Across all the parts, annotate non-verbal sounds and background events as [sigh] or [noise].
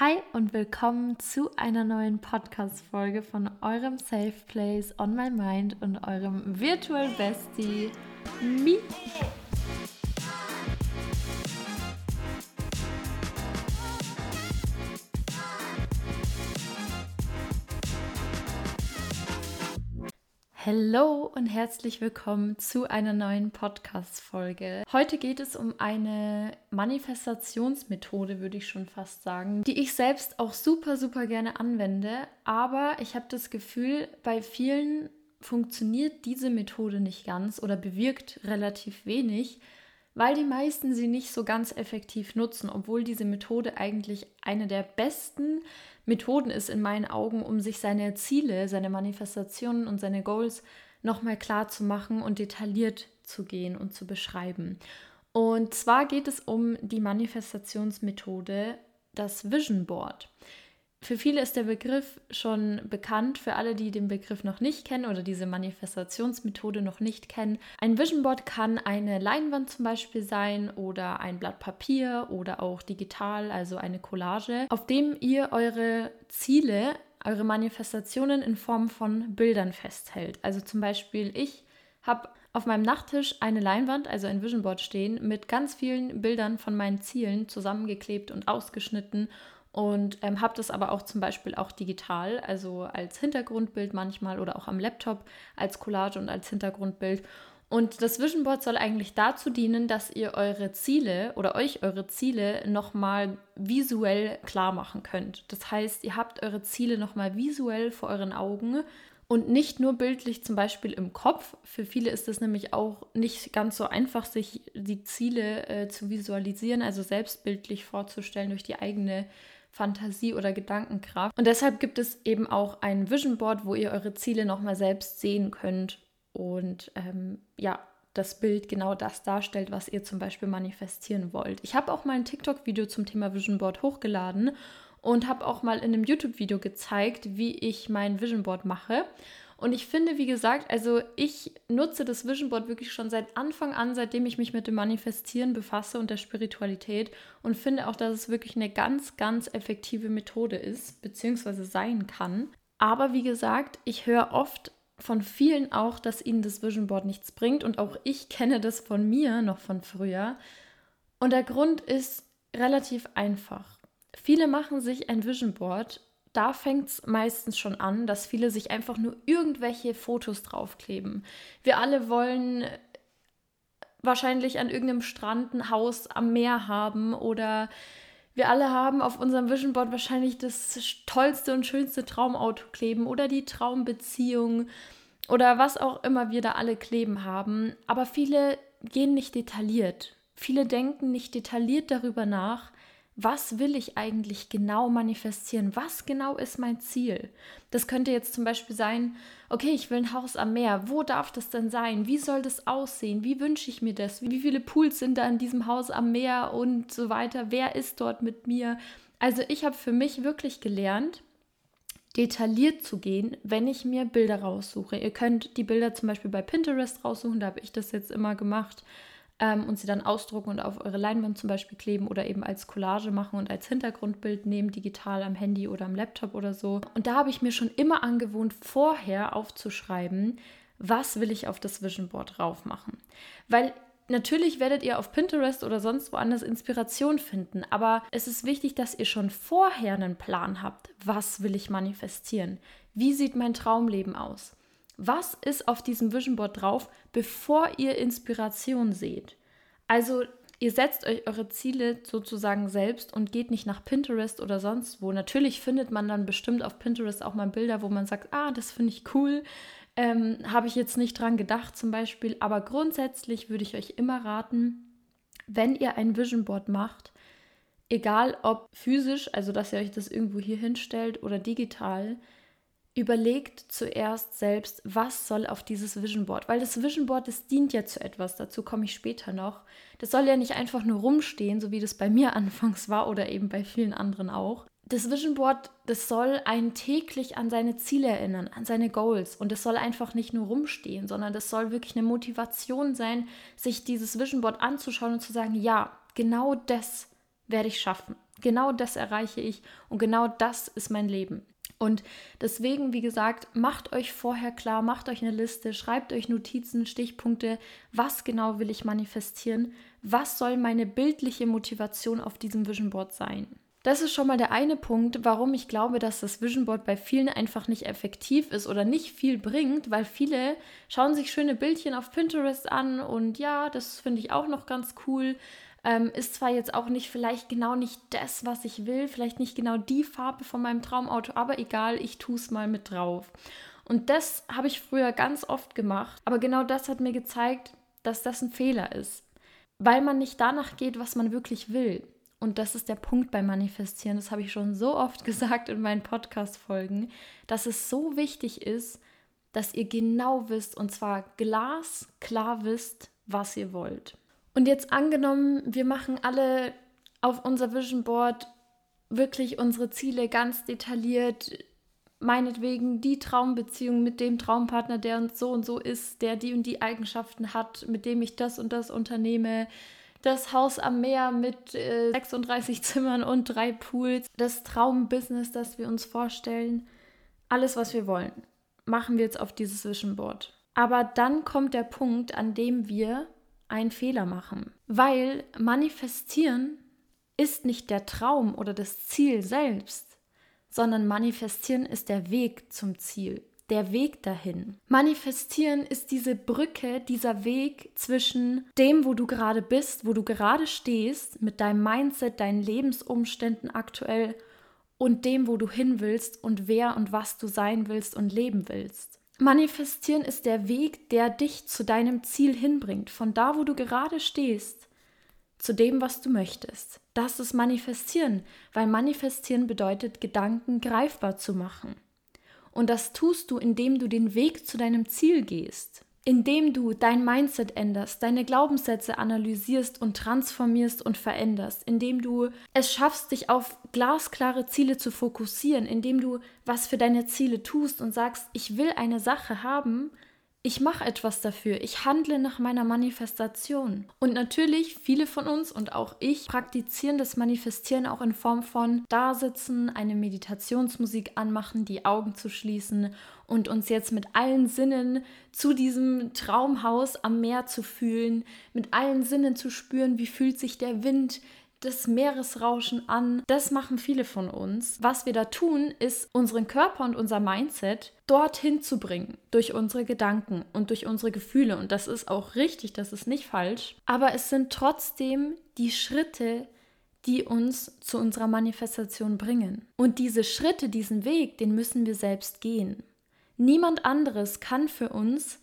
Hi und willkommen zu einer neuen Podcast-Folge von eurem Safe Place on My Mind und eurem Virtual Bestie, Mi. Hallo und herzlich willkommen zu einer neuen Podcast-Folge. Heute geht es um eine Manifestationsmethode, würde ich schon fast sagen, die ich selbst auch super, super gerne anwende. Aber ich habe das Gefühl, bei vielen funktioniert diese Methode nicht ganz oder bewirkt relativ wenig, weil die meisten sie nicht so ganz effektiv nutzen, obwohl diese Methode eigentlich eine der besten Methoden ist in meinen Augen, um sich seine Ziele, seine Manifestationen und seine Goals nochmal klar zu machen und detailliert zu gehen und zu beschreiben. Und zwar geht es um die Manifestationsmethode, das Vision Board. Für viele ist der Begriff schon bekannt, für alle, die den Begriff noch nicht kennen oder diese Manifestationsmethode noch nicht kennen. Ein Vision Board kann eine Leinwand zum Beispiel sein oder ein Blatt Papier oder auch digital, also eine Collage, auf dem ihr eure Ziele, eure Manifestationen in Form von Bildern festhält. Also zum Beispiel ich habe auf meinem Nachttisch eine Leinwand, also ein Vision Board stehen, mit ganz vielen Bildern von meinen Zielen zusammengeklebt und ausgeschnitten und ähm, habe das aber auch zum Beispiel auch digital, also als Hintergrundbild manchmal oder auch am Laptop als Collage und als Hintergrundbild. Und das Vision Board soll eigentlich dazu dienen, dass ihr eure Ziele oder euch eure Ziele nochmal visuell klar machen könnt. Das heißt, ihr habt eure Ziele nochmal visuell vor euren Augen und nicht nur bildlich zum Beispiel im Kopf. Für viele ist es nämlich auch nicht ganz so einfach, sich die Ziele äh, zu visualisieren, also selbstbildlich vorzustellen durch die eigene Fantasie oder Gedankenkraft. Und deshalb gibt es eben auch ein Vision Board, wo ihr eure Ziele nochmal selbst sehen könnt und ähm, ja, das Bild genau das darstellt, was ihr zum Beispiel manifestieren wollt. Ich habe auch mal ein TikTok-Video zum Thema Vision Board hochgeladen und habe auch mal in einem YouTube-Video gezeigt, wie ich mein Vision Board mache. Und ich finde, wie gesagt, also ich nutze das Vision Board wirklich schon seit Anfang an, seitdem ich mich mit dem Manifestieren befasse und der Spiritualität und finde auch, dass es wirklich eine ganz, ganz effektive Methode ist, beziehungsweise sein kann. Aber wie gesagt, ich höre oft von vielen auch, dass ihnen das Vision Board nichts bringt und auch ich kenne das von mir noch von früher. Und der Grund ist relativ einfach. Viele machen sich ein Vision Board da fängt es meistens schon an, dass viele sich einfach nur irgendwelche Fotos draufkleben. Wir alle wollen wahrscheinlich an irgendeinem Strand ein Haus am Meer haben oder wir alle haben auf unserem Vision Board wahrscheinlich das tollste und schönste Traumauto kleben oder die Traumbeziehung oder was auch immer wir da alle kleben haben. Aber viele gehen nicht detailliert. Viele denken nicht detailliert darüber nach, was will ich eigentlich genau manifestieren? Was genau ist mein Ziel? Das könnte jetzt zum Beispiel sein, okay, ich will ein Haus am Meer. Wo darf das denn sein? Wie soll das aussehen? Wie wünsche ich mir das? Wie viele Pools sind da in diesem Haus am Meer und so weiter? Wer ist dort mit mir? Also ich habe für mich wirklich gelernt, detailliert zu gehen, wenn ich mir Bilder raussuche. Ihr könnt die Bilder zum Beispiel bei Pinterest raussuchen, da habe ich das jetzt immer gemacht ähm, und sie dann ausdrucken und auf eure Leinwand zum Beispiel kleben oder eben als Collage machen und als Hintergrundbild nehmen, digital am Handy oder am Laptop oder so. Und da habe ich mir schon immer angewohnt, vorher aufzuschreiben, was will ich auf das Vision Board drauf machen. Weil Natürlich werdet ihr auf Pinterest oder sonst woanders Inspiration finden, aber es ist wichtig, dass ihr schon vorher einen Plan habt. Was will ich manifestieren? Wie sieht mein Traumleben aus? Was ist auf diesem Vision Board drauf, bevor ihr Inspiration seht? Also ihr setzt euch eure Ziele sozusagen selbst und geht nicht nach Pinterest oder sonst wo. Natürlich findet man dann bestimmt auf Pinterest auch mal Bilder, wo man sagt, ah, das finde ich cool. Ähm, Habe ich jetzt nicht dran gedacht zum Beispiel. Aber grundsätzlich würde ich euch immer raten, wenn ihr ein Vision Board macht, egal ob physisch, also dass ihr euch das irgendwo hier hinstellt oder digital, überlegt zuerst selbst, was soll auf dieses Vision Board, weil das Vision Board, das dient ja zu etwas, dazu komme ich später noch. Das soll ja nicht einfach nur rumstehen, so wie das bei mir [laughs] anfangs war oder eben bei vielen anderen auch. Das Vision Board, das soll einen täglich an seine Ziele erinnern, an seine Goals und es soll einfach nicht nur rumstehen, sondern das soll wirklich eine Motivation sein, sich dieses Vision Board anzuschauen und zu sagen, ja, genau das werde ich schaffen. Genau das erreiche ich und genau das ist mein Leben. Und deswegen, wie gesagt, macht euch vorher klar, macht euch eine Liste, schreibt euch Notizen, Stichpunkte, was genau will ich manifestieren, was soll meine bildliche Motivation auf diesem Vision Board sein. Das ist schon mal der eine Punkt, warum ich glaube, dass das Vision Board bei vielen einfach nicht effektiv ist oder nicht viel bringt, weil viele schauen sich schöne Bildchen auf Pinterest an und ja, das finde ich auch noch ganz cool. Ähm, ist zwar jetzt auch nicht vielleicht genau nicht das, was ich will, vielleicht nicht genau die Farbe von meinem Traumauto, aber egal, ich tue es mal mit drauf. Und das habe ich früher ganz oft gemacht, aber genau das hat mir gezeigt, dass das ein Fehler ist, weil man nicht danach geht, was man wirklich will. Und das ist der Punkt beim Manifestieren, das habe ich schon so oft [laughs] gesagt in meinen Podcast-Folgen, dass es so wichtig ist, dass ihr genau wisst, und zwar glasklar wisst, was ihr wollt. Und jetzt angenommen, wir machen alle auf unser Vision Board wirklich unsere Ziele ganz detailliert, meinetwegen die Traumbeziehung mit dem Traumpartner, der uns so und so ist, der die und die Eigenschaften hat, mit dem ich das und das unternehme, das Haus am Meer mit äh, 36 Zimmern und drei Pools, das Traumbusiness, das wir uns vorstellen, alles, was wir wollen, machen wir jetzt auf dieses Vision Board. Aber dann kommt der Punkt, an dem wir einen Fehler machen, weil manifestieren ist nicht der Traum oder das Ziel selbst, sondern manifestieren ist der Weg zum Ziel der Weg dahin. Manifestieren ist diese Brücke, dieser Weg zwischen dem, wo du gerade bist, wo du gerade stehst, mit deinem Mindset, deinen Lebensumständen aktuell und dem, wo du hin willst und wer und was du sein willst und leben willst. Manifestieren ist der Weg, der dich zu deinem Ziel hinbringt, von da, wo du gerade stehst, zu dem, was du möchtest. Das ist Manifestieren, weil Manifestieren bedeutet, Gedanken greifbar zu machen. Und das tust du, indem du den Weg zu deinem Ziel gehst, indem du dein Mindset änderst, deine Glaubenssätze analysierst und transformierst und veränderst, indem du es schaffst, dich auf glasklare Ziele zu fokussieren, indem du was für deine Ziele tust und sagst, ich will eine Sache haben, ich mache etwas dafür, ich handle nach meiner Manifestation. Und natürlich, viele von uns und auch ich praktizieren das Manifestieren auch in Form von Dasitzen, eine Meditationsmusik anmachen, die Augen zu schließen und uns jetzt mit allen Sinnen zu diesem Traumhaus am Meer zu fühlen, mit allen Sinnen zu spüren, wie fühlt sich der Wind, das Meeresrauschen an. Das machen viele von uns. Was wir da tun, ist unseren Körper und unser Mindset dorthin zu bringen durch unsere Gedanken und durch unsere Gefühle. Und das ist auch richtig, das ist nicht falsch. Aber es sind trotzdem die Schritte, die uns zu unserer Manifestation bringen. Und diese Schritte, diesen Weg, den müssen wir selbst gehen. Niemand anderes kann für uns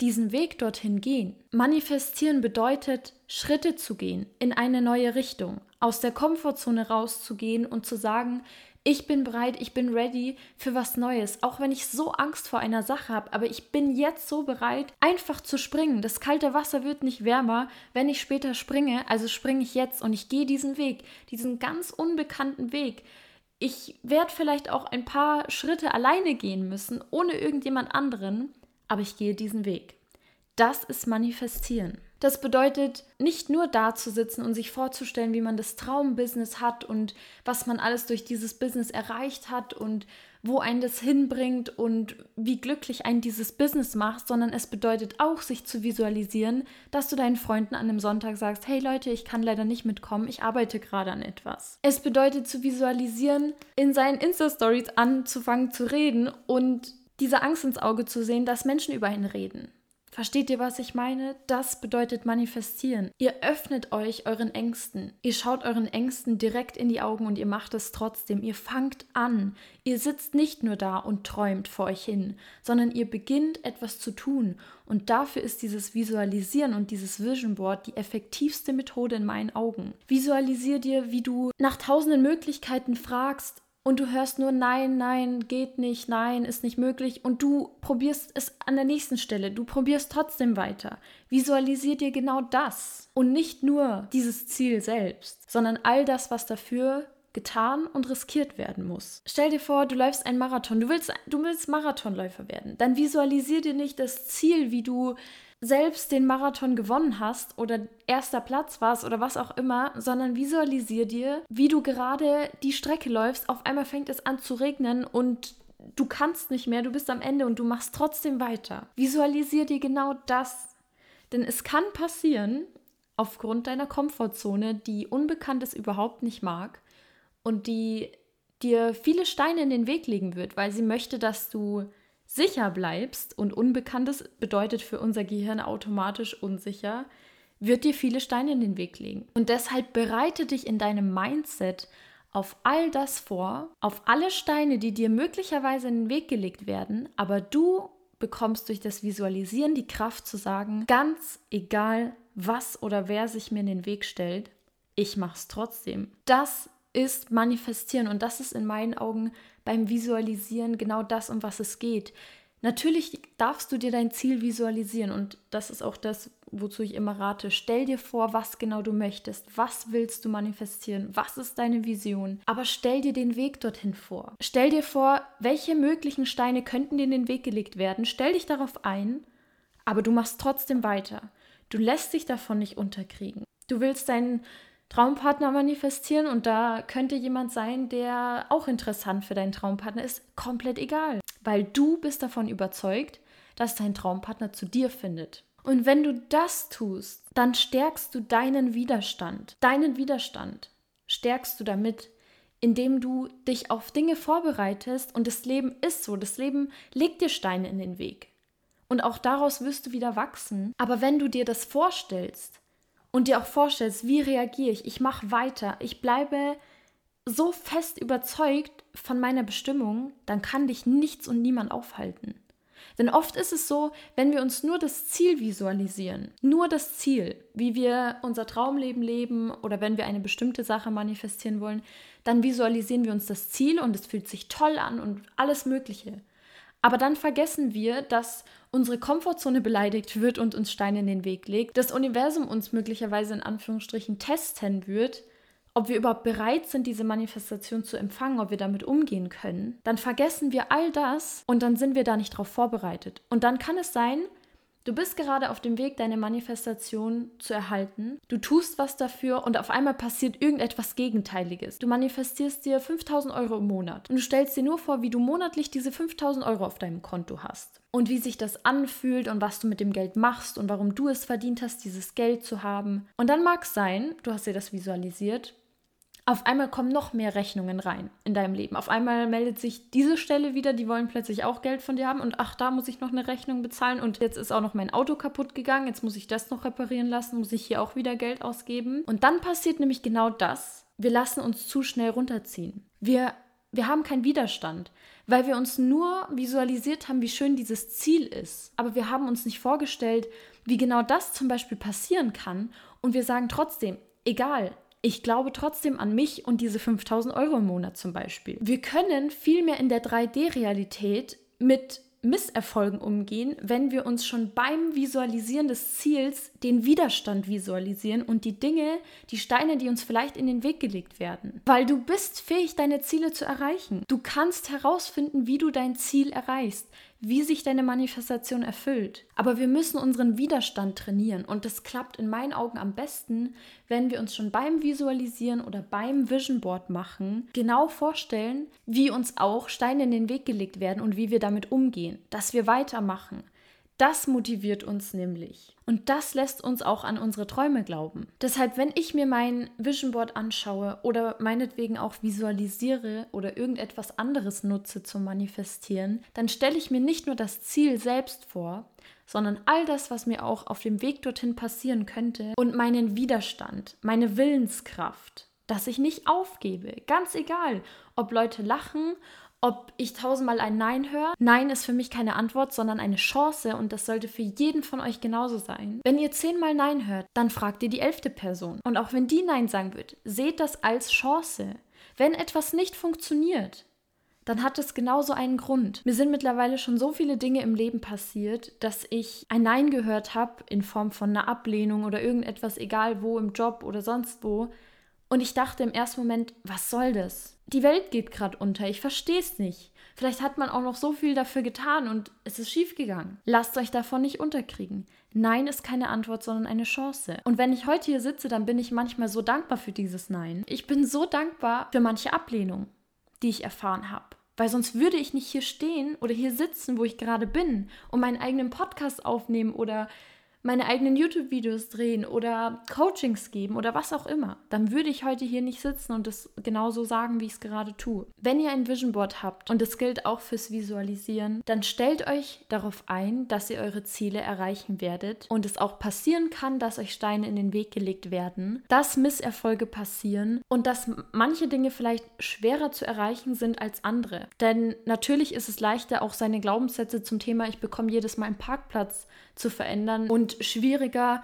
diesen Weg dorthin gehen. Manifestieren bedeutet, Schritte zu gehen in eine neue Richtung, aus der Komfortzone rauszugehen und zu sagen, ich bin bereit, ich bin ready für was Neues, auch wenn ich so Angst vor einer Sache habe, aber ich bin jetzt so bereit, einfach zu springen. Das kalte Wasser wird nicht wärmer, wenn ich später springe, also springe ich jetzt und ich gehe diesen Weg, diesen ganz unbekannten Weg. Ich werde vielleicht auch ein paar Schritte alleine gehen müssen, ohne irgendjemand anderen, aber ich gehe diesen Weg. Das ist Manifestieren. Das bedeutet, nicht nur da zu sitzen und sich vorzustellen, wie man das Traumbusiness hat und was man alles durch dieses Business erreicht hat und wo einen das hinbringt und wie glücklich ein dieses Business macht, sondern es bedeutet auch, sich zu visualisieren, dass du deinen Freunden an einem Sonntag sagst, hey Leute, ich kann leider nicht mitkommen, ich arbeite gerade an etwas. Es bedeutet zu visualisieren, in seinen Insta-Stories anzufangen zu reden und diese Angst ins Auge zu sehen, dass Menschen über ihn reden. Versteht ihr, was ich meine? Das bedeutet manifestieren. Ihr öffnet euch euren Ängsten. Ihr schaut euren Ängsten direkt in die Augen und ihr macht es trotzdem. Ihr fangt an. Ihr sitzt nicht nur da und träumt vor euch hin, sondern ihr beginnt etwas zu tun. Und dafür ist dieses Visualisieren und dieses Vision Board die effektivste Methode in meinen Augen. Visualisier dir, wie du nach tausenden Möglichkeiten fragst, und du hörst nur nein, nein, geht nicht, nein, ist nicht möglich und du probierst es an der nächsten Stelle, du probierst trotzdem weiter. Visualisier dir genau das und nicht nur dieses Ziel selbst, sondern all das, was dafür getan und riskiert werden muss. Stell dir vor, du läufst einen Marathon, du willst, du willst Marathonläufer werden. Dann visualisier dir nicht das Ziel, wie du selbst den Marathon gewonnen hast oder erster Platz warst oder was auch immer, sondern visualisier dir, wie du gerade die Strecke läufst. Auf einmal fängt es an zu regnen und du kannst nicht mehr, du bist am Ende und du machst trotzdem weiter. Visualisier dir genau das. Denn es kann passieren, aufgrund deiner Komfortzone, die Unbekanntes überhaupt nicht mag und die dir viele Steine in den Weg legen wird, weil sie möchte, dass du sicher bleibst und Unbekanntes bedeutet für unser Gehirn automatisch unsicher, wird dir viele Steine in den Weg legen. Und deshalb bereite dich in deinem Mindset auf all das vor, auf alle Steine, die dir möglicherweise in den Weg gelegt werden, aber du bekommst durch das Visualisieren die Kraft zu sagen, ganz egal, was oder wer sich mir in den Weg stellt, ich mach's trotzdem. Das ist manifestieren und das ist in meinen Augen beim Visualisieren genau das, um was es geht. Natürlich darfst du dir dein Ziel visualisieren und das ist auch das, wozu ich immer rate. Stell dir vor, was genau du möchtest. Was willst du manifestieren? Was ist deine Vision? Aber stell dir den Weg dorthin vor. Stell dir vor, welche möglichen Steine könnten dir in den Weg gelegt werden. Stell dich darauf ein, aber du machst trotzdem weiter. Du lässt dich davon nicht unterkriegen. Du willst deinen Traumpartner manifestieren und da könnte jemand sein, der auch interessant für deinen Traumpartner ist, komplett egal, weil du bist davon überzeugt, dass dein Traumpartner zu dir findet. Und wenn du das tust, dann stärkst du deinen Widerstand. Deinen Widerstand stärkst du damit, indem du dich auf Dinge vorbereitest und das Leben ist so, das Leben legt dir Steine in den Weg. Und auch daraus wirst du wieder wachsen. Aber wenn du dir das vorstellst, und dir auch vorstellst, wie reagiere ich, ich mache weiter, ich bleibe so fest überzeugt von meiner Bestimmung, dann kann dich nichts und niemand aufhalten. Denn oft ist es so, wenn wir uns nur das Ziel visualisieren, nur das Ziel, wie wir unser Traumleben leben oder wenn wir eine bestimmte Sache manifestieren wollen, dann visualisieren wir uns das Ziel und es fühlt sich toll an und alles Mögliche. Aber dann vergessen wir, dass unsere Komfortzone beleidigt wird und uns Steine in den Weg legt, das Universum uns möglicherweise in Anführungsstrichen testen wird, ob wir überhaupt bereit sind, diese Manifestation zu empfangen, ob wir damit umgehen können, dann vergessen wir all das und dann sind wir da nicht darauf vorbereitet. Und dann kann es sein, Du bist gerade auf dem Weg, deine Manifestation zu erhalten. Du tust was dafür und auf einmal passiert irgendetwas Gegenteiliges. Du manifestierst dir 5000 Euro im Monat und du stellst dir nur vor, wie du monatlich diese 5000 Euro auf deinem Konto hast und wie sich das anfühlt und was du mit dem Geld machst und warum du es verdient hast, dieses Geld zu haben. Und dann mag es sein, du hast dir das visualisiert, auf einmal kommen noch mehr Rechnungen rein in deinem Leben. Auf einmal meldet sich diese Stelle wieder, die wollen plötzlich auch Geld von dir haben und ach, da muss ich noch eine Rechnung bezahlen und jetzt ist auch noch mein Auto kaputt gegangen, jetzt muss ich das noch reparieren lassen, muss ich hier auch wieder Geld ausgeben. Und dann passiert nämlich genau das. Wir lassen uns zu schnell runterziehen. Wir, wir haben keinen Widerstand, weil wir uns nur visualisiert haben, wie schön dieses Ziel ist. Aber wir haben uns nicht vorgestellt, wie genau das zum Beispiel passieren kann. Und wir sagen trotzdem, egal, ich glaube trotzdem an mich und diese 5000 Euro im Monat zum Beispiel. Wir können vielmehr in der 3D-Realität mit Misserfolgen umgehen, wenn wir uns schon beim Visualisieren des Ziels den Widerstand visualisieren und die Dinge, die Steine, die uns vielleicht in den Weg gelegt werden. Weil du bist fähig, deine Ziele zu erreichen. Du kannst herausfinden, wie du dein Ziel erreichst wie sich deine Manifestation erfüllt. Aber wir müssen unseren Widerstand trainieren. Und das klappt in meinen Augen am besten, wenn wir uns schon beim Visualisieren oder beim Vision Board machen genau vorstellen, wie uns auch Steine in den Weg gelegt werden und wie wir damit umgehen, dass wir weitermachen, das motiviert uns nämlich. Und das lässt uns auch an unsere Träume glauben. Deshalb, wenn ich mir mein Vision Board anschaue oder meinetwegen auch visualisiere oder irgendetwas anderes nutze zum Manifestieren, dann stelle ich mir nicht nur das Ziel selbst vor, sondern all das, was mir auch auf dem Weg dorthin passieren könnte und meinen Widerstand, meine Willenskraft, dass ich nicht aufgebe. Ganz egal, ob Leute lachen, ob ich tausendmal ein Nein höre. Nein ist für mich keine Antwort, sondern eine Chance und das sollte für jeden von euch genauso sein. Wenn ihr zehnmal Nein hört, dann fragt ihr die elfte Person. Und auch wenn die Nein sagen wird, seht das als Chance. Wenn etwas nicht funktioniert, dann hat es genauso einen Grund. Mir sind mittlerweile schon so viele Dinge im Leben passiert, dass ich ein Nein gehört habe in Form von einer Ablehnung oder irgendetwas, egal wo, im Job oder sonst wo, Und ich dachte im ersten Moment, was soll das? Die Welt geht gerade unter, ich verstehe es nicht. Vielleicht hat man auch noch so viel dafür getan und es ist schiefgegangen. Lasst euch davon nicht unterkriegen. Nein ist keine Antwort, sondern eine Chance. Und wenn ich heute hier sitze, dann bin ich manchmal so dankbar für dieses Nein. Ich bin so dankbar für manche Ablehnung, die ich erfahren habe. Weil sonst würde ich nicht hier stehen oder hier sitzen, wo ich gerade bin und meinen eigenen Podcast aufnehmen oder meine eigenen YouTube-Videos drehen oder Coachings geben oder was auch immer, dann würde ich heute hier nicht sitzen und das genauso sagen, wie ich es gerade tue. Wenn ihr ein Vision Board habt und das gilt auch fürs Visualisieren, dann stellt euch darauf ein, dass ihr eure Ziele erreichen werdet und es auch passieren kann, dass euch Steine in den Weg gelegt werden, dass Misserfolge passieren und dass manche Dinge vielleicht schwerer zu erreichen sind als andere. Denn natürlich ist es leichter, auch seine Glaubenssätze zum Thema ich bekomme jedes Mal einen Parkplatz zu verändern und schwieriger,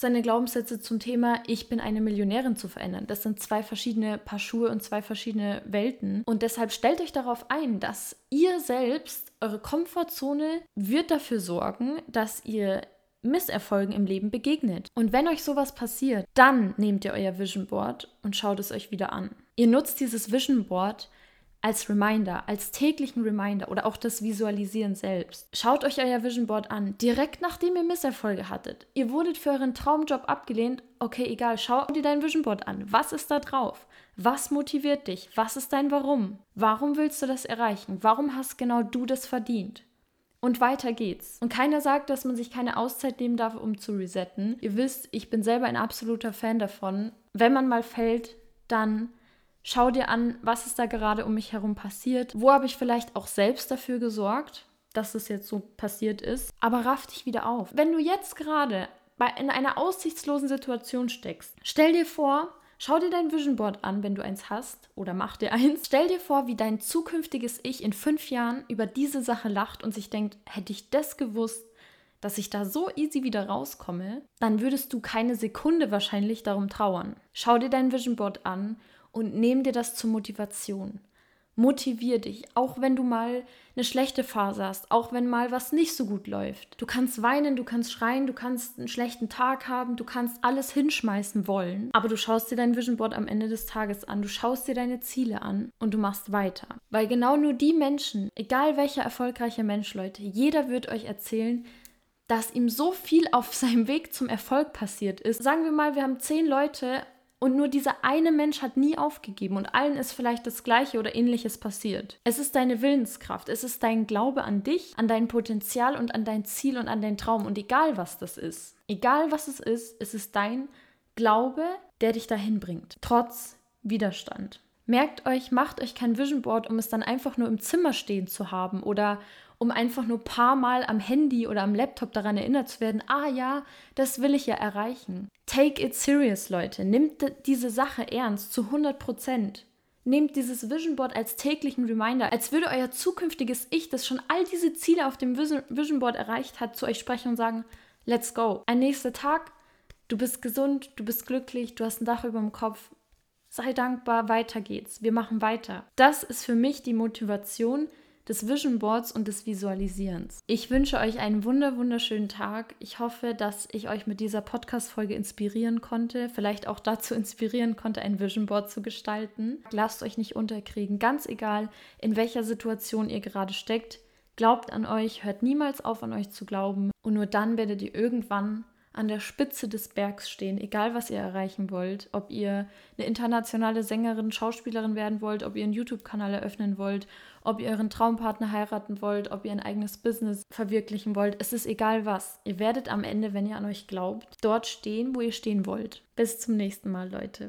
seine Glaubenssätze zum Thema Ich bin eine Millionärin zu verändern. Das sind zwei verschiedene Paar Schuhe und zwei verschiedene Welten. Und deshalb stellt euch darauf ein, dass ihr selbst, eure Komfortzone wird dafür sorgen, dass ihr Misserfolgen im Leben begegnet. Und wenn euch sowas passiert, dann nehmt ihr euer Vision Board und schaut es euch wieder an. Ihr nutzt dieses Vision Board als Reminder, als täglichen Reminder oder auch das Visualisieren selbst. Schaut euch euer Vision Board an, direkt nachdem ihr Misserfolge hattet. Ihr wurdet für euren Traumjob abgelehnt. Okay, egal, schau dir dein Vision Board an. Was ist da drauf? Was motiviert dich? Was ist dein Warum? Warum willst du das erreichen? Warum hast genau du das verdient? Und weiter geht's. Und keiner sagt, dass man sich keine Auszeit nehmen darf, um zu resetten. Ihr wisst, ich bin selber ein absoluter Fan davon. Wenn man mal fällt, dann Schau dir an, was ist da gerade um mich herum passiert. Wo habe ich vielleicht auch selbst dafür gesorgt, dass es jetzt so passiert ist. Aber raff dich wieder auf. Wenn du jetzt gerade in einer aussichtslosen Situation steckst, stell dir vor, Schau dir dein Vision Board an, wenn du eins hast, oder mach dir eins. Stell dir vor, wie dein zukünftiges Ich in fünf Jahren über diese Sache lacht und sich denkt, hätte ich das gewusst, dass ich da so easy wieder rauskomme, dann würdest du keine Sekunde wahrscheinlich darum trauern. Schau dir dein Vision Board an und nimm dir das zur Motivation. Motivier dich, auch wenn du mal eine schlechte Phase hast, auch wenn mal was nicht so gut läuft. Du kannst weinen, du kannst schreien, du kannst einen schlechten Tag haben, du kannst alles hinschmeißen wollen, aber du schaust dir dein Vision Board am Ende des Tages an, du schaust dir deine Ziele an und du machst weiter. Weil genau nur die Menschen, egal welcher erfolgreiche Mensch, Leute, jeder wird euch erzählen, dass ihm so viel auf seinem Weg zum Erfolg passiert ist. Sagen wir mal, wir haben zehn Leute und nur dieser eine Mensch hat nie aufgegeben und allen ist vielleicht das Gleiche oder ähnliches passiert. Es ist deine Willenskraft, es ist dein Glaube an dich, an dein Potenzial und an dein Ziel und an deinen Traum. Und egal was das ist, egal was es ist, es ist dein Glaube, der dich dahin bringt, trotz Widerstand. Merkt euch, macht euch kein Vision Board, um es dann einfach nur im Zimmer stehen zu haben oder um einfach nur ein paar Mal am Handy oder am Laptop daran erinnert zu werden, ah ja, das will ich ja erreichen. Take it serious, Leute. Nimmt diese Sache ernst zu 100 Prozent. Nehmt dieses Vision Board als täglichen Reminder, als würde euer zukünftiges Ich, das schon all diese Ziele auf dem Vision Board erreicht hat, zu euch sprechen und sagen, let's go. Ein nächster Tag, du bist gesund, du bist glücklich, du hast ein Dach über dem Kopf. Sei dankbar, weiter geht's. Wir machen weiter. Das ist für mich die Motivation, des Vision Boards und des Visualisierens. Ich wünsche euch einen wunder wunderschönen Tag. Ich hoffe, dass ich euch mit dieser Podcast Folge inspirieren konnte, vielleicht auch dazu inspirieren konnte, ein Vision Board zu gestalten. Lasst euch nicht unterkriegen, ganz egal, in welcher Situation ihr gerade steckt. Glaubt an euch, hört niemals auf an euch zu glauben und nur dann werdet ihr irgendwann an der Spitze des Bergs stehen, egal was ihr erreichen wollt. Ob ihr eine internationale Sängerin, Schauspielerin werden wollt, ob ihr einen YouTube-Kanal eröffnen wollt, ob ihr euren Traumpartner heiraten wollt, ob ihr ein eigenes Business verwirklichen wollt. Es ist egal was. Ihr werdet am Ende, wenn ihr an euch glaubt, dort stehen, wo ihr stehen wollt. Bis zum nächsten Mal, Leute.